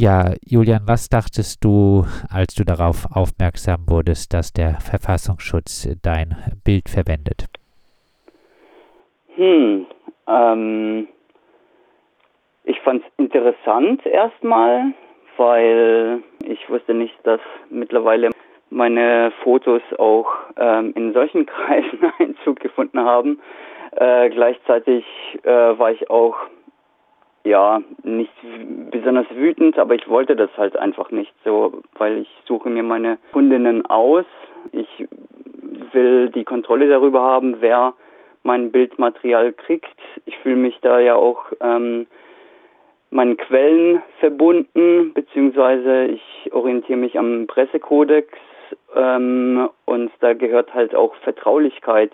Ja, Julian, was dachtest du, als du darauf aufmerksam wurdest, dass der Verfassungsschutz dein Bild verwendet? Hm, ähm, ich fand es interessant erstmal, weil ich wusste nicht, dass mittlerweile meine Fotos auch ähm, in solchen Kreisen Einzug gefunden haben. Äh, gleichzeitig äh, war ich auch ja nicht besonders wütend, aber ich wollte das halt einfach nicht so, weil ich suche mir meine Kundinnen aus. Ich will die Kontrolle darüber haben, wer mein Bildmaterial kriegt. Ich fühle mich da ja auch ähm, meinen Quellen verbunden, beziehungsweise ich orientiere mich am Pressekodex ähm, und da gehört halt auch Vertraulichkeit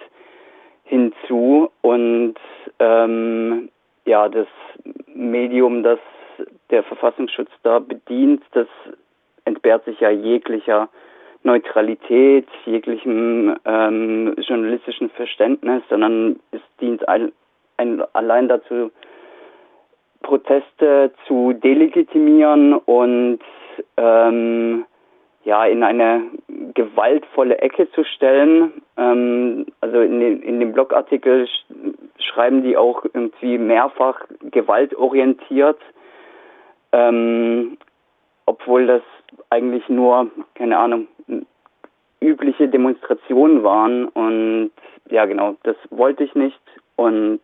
hinzu und ähm, ja, das Medium, das der Verfassungsschutz da bedient, das entbehrt sich ja jeglicher Neutralität, jeglichem ähm, journalistischen Verständnis, sondern es dient ein, ein, allein dazu, Proteste zu delegitimieren und ähm, ja in eine gewaltvolle Ecke zu stellen. Ähm, also in, den, in dem Blogartikel sch schreiben die auch irgendwie mehrfach gewaltorientiert, ähm, obwohl das eigentlich nur, keine Ahnung, übliche Demonstrationen waren. Und ja genau, das wollte ich nicht. Und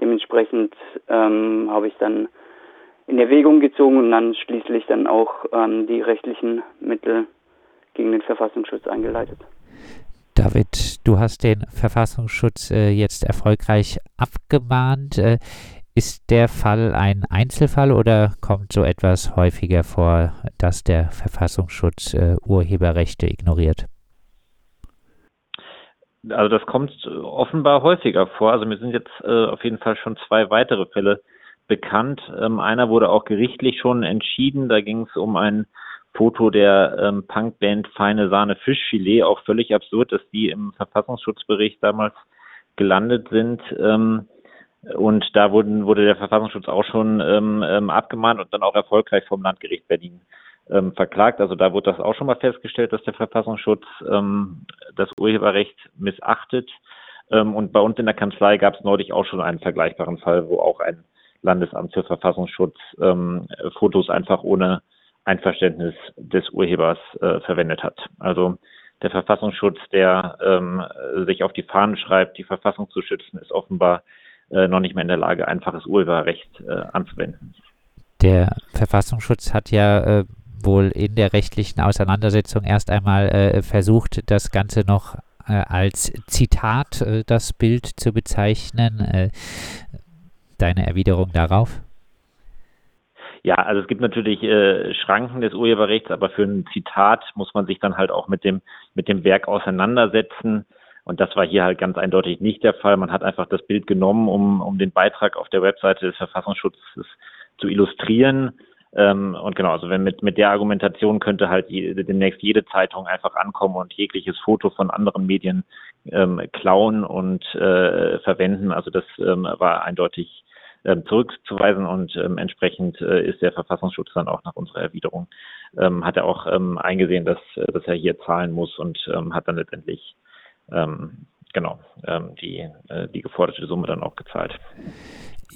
dementsprechend ähm, habe ich dann in Erwägung gezogen und dann schließlich dann auch ähm, die rechtlichen Mittel gegen den Verfassungsschutz eingeleitet. David, du hast den Verfassungsschutz äh, jetzt erfolgreich abgemahnt. Äh, ist der Fall ein Einzelfall oder kommt so etwas häufiger vor, dass der Verfassungsschutz äh, Urheberrechte ignoriert? Also das kommt offenbar häufiger vor. Also mir sind jetzt äh, auf jeden Fall schon zwei weitere Fälle bekannt. Ähm, einer wurde auch gerichtlich schon entschieden. Da ging es um ein Foto der ähm, Punkband Feine Sahne Fischfilet. Auch völlig absurd, dass die im Verfassungsschutzbericht damals gelandet sind. Ähm, und da wurden, wurde der Verfassungsschutz auch schon ähm, ähm, abgemahnt und dann auch erfolgreich vom Landgericht Berlin ähm, verklagt. Also da wurde das auch schon mal festgestellt, dass der Verfassungsschutz ähm, das Urheberrecht missachtet. Ähm, und bei uns in der Kanzlei gab es neulich auch schon einen vergleichbaren Fall, wo auch ein Landesamt für Verfassungsschutz ähm, Fotos einfach ohne Einverständnis des Urhebers äh, verwendet hat. Also der Verfassungsschutz, der ähm, sich auf die Fahnen schreibt, die Verfassung zu schützen, ist offenbar äh, noch nicht mehr in der Lage, einfaches Urheberrecht äh, anzuwenden. Der Verfassungsschutz hat ja äh, wohl in der rechtlichen Auseinandersetzung erst einmal äh, versucht, das Ganze noch äh, als Zitat das Bild zu bezeichnen. Deine Erwiderung darauf? Ja, also es gibt natürlich äh, Schranken des Urheberrechts, aber für ein Zitat muss man sich dann halt auch mit dem mit dem Werk auseinandersetzen. Und das war hier halt ganz eindeutig nicht der Fall. Man hat einfach das Bild genommen, um, um den Beitrag auf der Webseite des Verfassungsschutzes zu illustrieren. Ähm, und genau, also wenn mit, mit der Argumentation könnte halt je, demnächst jede Zeitung einfach ankommen und jegliches Foto von anderen Medien ähm, klauen und äh, verwenden. Also das ähm, war eindeutig zurückzuweisen und ähm, entsprechend äh, ist der Verfassungsschutz dann auch nach unserer Erwiderung, ähm, hat er auch ähm, eingesehen, dass, dass er hier zahlen muss und ähm, hat dann letztendlich ähm, genau ähm, die, äh, die geforderte Summe dann auch gezahlt.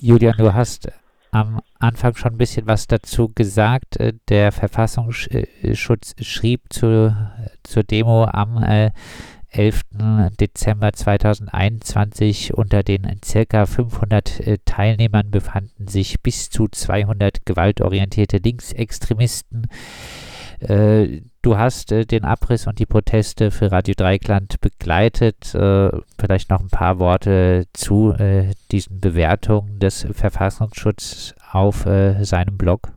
Julian, du hast am Anfang schon ein bisschen was dazu gesagt. Äh, der Verfassungsschutz schrieb zu, zur Demo am äh, 11. Dezember 2021 unter den circa 500 äh, Teilnehmern befanden sich bis zu 200 gewaltorientierte Linksextremisten. Äh, du hast äh, den Abriss und die Proteste für Radio Dreikland begleitet. Vielleicht noch ein paar Worte zu diesen Bewertungen des Verfassungsschutzes auf seinem Blog.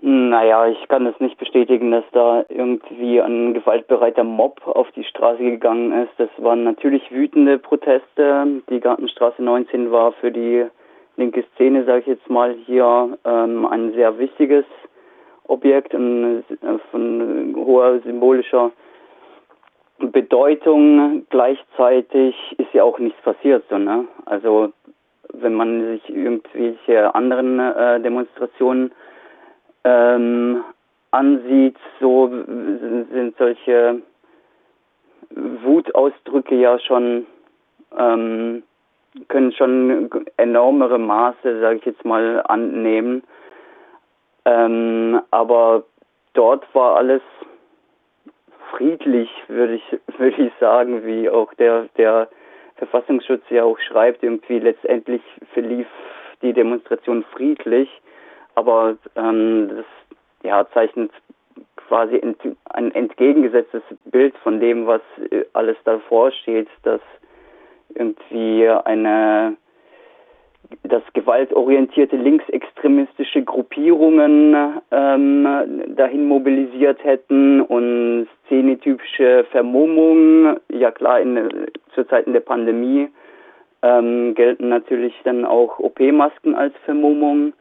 Naja, ich kann es nicht bestätigen, dass da irgendwie ein gewaltbereiter Mob auf die Straße gegangen ist. Das waren natürlich wütende Proteste. Die Gartenstraße 19 war für die linke Szene, sage ich jetzt mal, hier ähm, ein sehr wichtiges Objekt und von hoher symbolischer Bedeutung. Gleichzeitig ist ja auch nichts passiert. So, ne? Also wenn man sich irgendwelche anderen äh, Demonstrationen ähm, ansieht, so sind solche Wutausdrücke ja schon ähm, können schon enormere Maße, sage ich jetzt mal, annehmen. Ähm, aber dort war alles friedlich, würde ich, würde ich sagen, wie auch der, der Verfassungsschutz ja auch schreibt, irgendwie letztendlich verlief die Demonstration friedlich, aber ähm, das ja, zeichnet quasi ent, ein entgegengesetztes Bild von dem, was äh, alles davor steht, dass irgendwie eine dass gewaltorientierte linksextremistische Gruppierungen ähm, dahin mobilisiert hätten und szenetypische Vermummung, ja klar, in, zu Zeiten der Pandemie ähm, gelten natürlich dann auch OP-Masken als Vermummung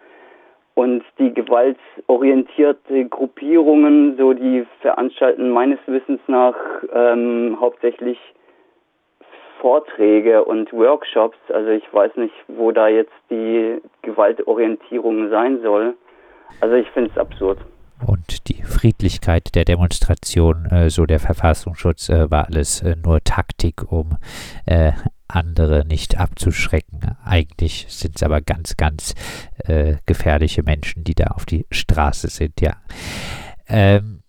und die gewaltorientierte Gruppierungen, so die veranstalten meines Wissens nach ähm, hauptsächlich Vorträge und Workshops. Also ich weiß nicht, wo da jetzt die Gewaltorientierung sein soll. Also ich finde es absurd. Und die Friedlichkeit der Demonstration, äh, so der Verfassungsschutz, äh, war alles äh, nur Taktik, um äh, andere nicht abzuschrecken. Eigentlich sind es aber ganz, ganz äh, gefährliche Menschen, die da auf die Straße sind, ja. Ähm,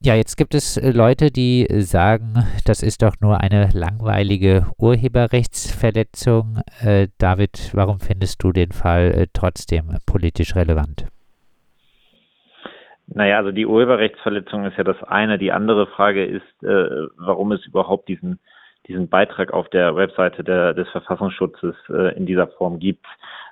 ja, jetzt gibt es äh, Leute, die sagen, das ist doch nur eine langweilige Urheberrechtsverletzung. David, warum findest du den Fall trotzdem politisch relevant? Naja, also die Urheberrechtsverletzung ist ja das eine. Die andere Frage ist, äh, warum es überhaupt diesen, diesen Beitrag auf der Webseite der, des Verfassungsschutzes äh, in dieser Form gibt.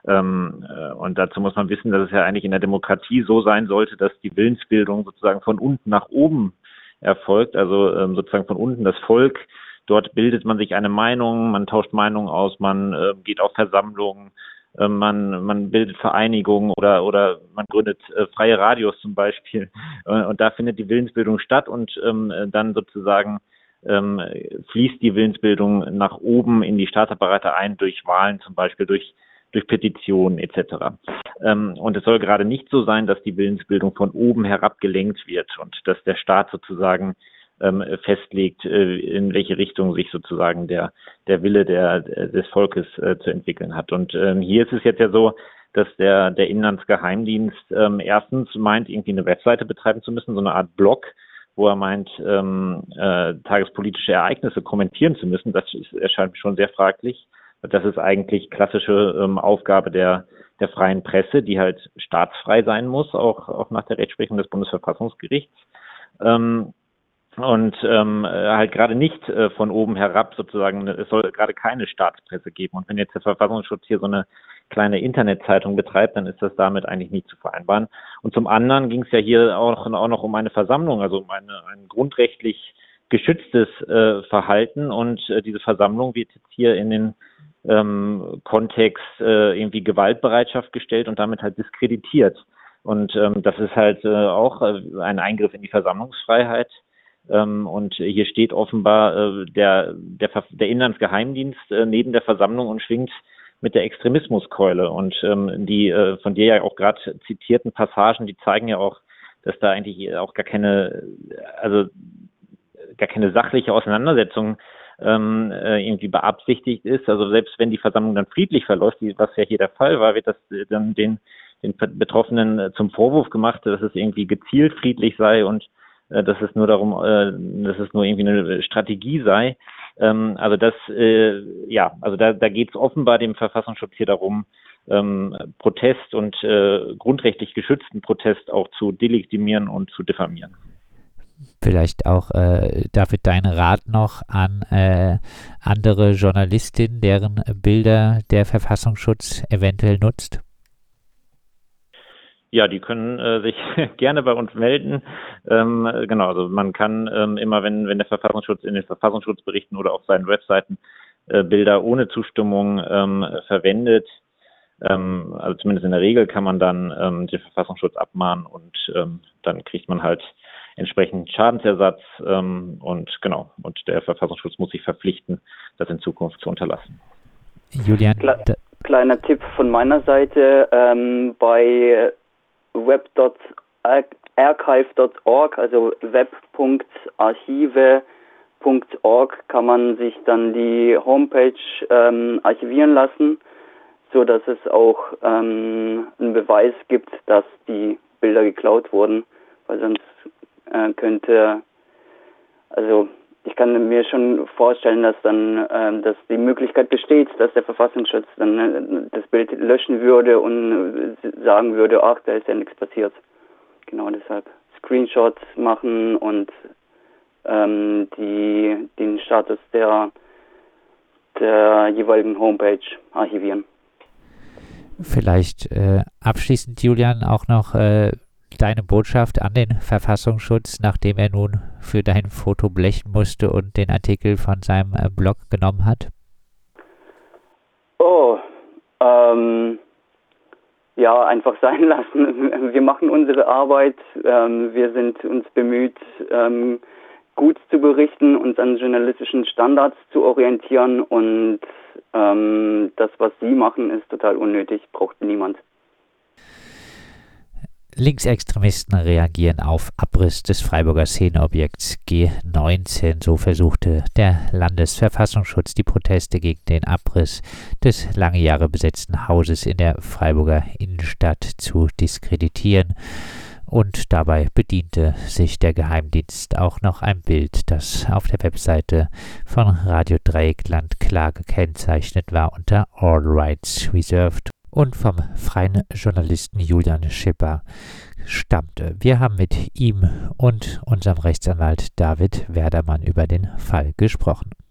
Ähm, äh, und dazu muss man wissen, dass es ja eigentlich in der Demokratie so sein sollte, dass die Willensbildung sozusagen von unten nach oben erfolgt, also ähm, sozusagen von unten das Volk. Dort bildet man sich eine Meinung, man tauscht Meinungen aus, man äh, geht auf Versammlungen, man, man bildet Vereinigungen oder, oder man gründet äh, freie Radios zum Beispiel. Äh, und da findet die Willensbildung statt und ähm, dann sozusagen ähm, fließt die Willensbildung nach oben in die Staatsapparate ein durch Wahlen, zum Beispiel durch durch Petitionen etc. Ähm, und es soll gerade nicht so sein, dass die Willensbildung von oben herab gelenkt wird und dass der Staat sozusagen ähm, festlegt, äh, in welche Richtung sich sozusagen der, der Wille der, des Volkes äh, zu entwickeln hat. Und ähm, hier ist es jetzt ja so, dass der, der Inlandsgeheimdienst ähm, erstens meint, irgendwie eine Webseite betreiben zu müssen, so eine Art Blog, wo er meint, ähm, äh, tagespolitische Ereignisse kommentieren zu müssen. Das ist, erscheint schon sehr fraglich. Das ist eigentlich klassische ähm, Aufgabe der, der freien Presse, die halt staatsfrei sein muss, auch, auch nach der Rechtsprechung des Bundesverfassungsgerichts. Ähm, und ähm, halt gerade nicht äh, von oben herab sozusagen, es soll gerade keine Staatspresse geben. Und wenn jetzt der Verfassungsschutz hier so eine kleine Internetzeitung betreibt, dann ist das damit eigentlich nicht zu vereinbaren. Und zum anderen ging es ja hier auch, auch noch um eine Versammlung, also um eine, ein grundrechtlich geschütztes äh, Verhalten. Und äh, diese Versammlung wird jetzt hier in den ähm, Kontext äh, irgendwie Gewaltbereitschaft gestellt und damit halt diskreditiert. Und ähm, das ist halt äh, auch äh, ein Eingriff in die Versammlungsfreiheit. Ähm, und hier steht offenbar äh, der, der, der Inlandsgeheimdienst äh, neben der Versammlung und schwingt mit der Extremismuskeule. Und ähm, die äh, von dir ja auch gerade zitierten Passagen, die zeigen ja auch, dass da eigentlich auch gar keine, also gar keine sachliche Auseinandersetzung ähm, äh, irgendwie beabsichtigt ist. Also selbst wenn die Versammlung dann friedlich verläuft, was ja hier der Fall war, wird das dann den, den Betroffenen zum Vorwurf gemacht, dass es irgendwie gezielt friedlich sei und dass es nur darum, äh, dass es nur irgendwie eine Strategie sei. Ähm, also das, äh, ja, also da, da geht es offenbar dem Verfassungsschutz hier darum, ähm, Protest und äh, grundrechtlich geschützten Protest auch zu delegitimieren und zu diffamieren vielleicht auch, äh, David, dein Rat noch an äh, andere Journalistinnen, deren Bilder der Verfassungsschutz eventuell nutzt? Ja, die können äh, sich gerne bei uns melden. Ähm, genau, also man kann ähm, immer, wenn, wenn der Verfassungsschutz in den Verfassungsschutzberichten oder auf seinen Webseiten äh, Bilder ohne Zustimmung ähm, verwendet, ähm, also zumindest in der Regel kann man dann ähm, den Verfassungsschutz abmahnen und ähm, dann kriegt man halt entsprechend Schadensersatz ähm, und genau, und der Verfassungsschutz muss sich verpflichten, das in Zukunft zu unterlassen. Julian, kleiner Tipp von meiner Seite. Ähm, bei web.archive.org, also web.archive.org, kann man sich dann die Homepage ähm, archivieren lassen, so dass es auch ähm, einen Beweis gibt, dass die Bilder geklaut wurden, weil sonst äh, könnte, also ich kann mir schon vorstellen, dass dann ähm, dass die Möglichkeit besteht, dass der Verfassungsschutz dann äh, das Bild löschen würde und äh, sagen würde, ach, da ist ja nichts passiert. Genau deshalb Screenshots machen und ähm, die den Status der der jeweiligen Homepage archivieren. Vielleicht äh, abschließend, Julian, auch noch äh, deine Botschaft an den Verfassungsschutz, nachdem er nun für dein Foto blechen musste und den Artikel von seinem äh, Blog genommen hat? Oh, ähm, ja, einfach sein lassen. Wir machen unsere Arbeit. Ähm, wir sind uns bemüht, ähm, gut zu berichten, uns an journalistischen Standards zu orientieren und ähm, das, was Sie machen, ist total unnötig, braucht niemand. Linksextremisten reagieren auf Abriss des Freiburger Szeneobjekts G19. So versuchte der Landesverfassungsschutz die Proteste gegen den Abriss des lange Jahre besetzten Hauses in der Freiburger Innenstadt zu diskreditieren. Und dabei bediente sich der Geheimdienst auch noch ein Bild, das auf der Webseite von Radio Dreieckland klar gekennzeichnet war unter All Rights Reserved und vom freien Journalisten Julian Schipper stammte. Wir haben mit ihm und unserem Rechtsanwalt David Werdermann über den Fall gesprochen.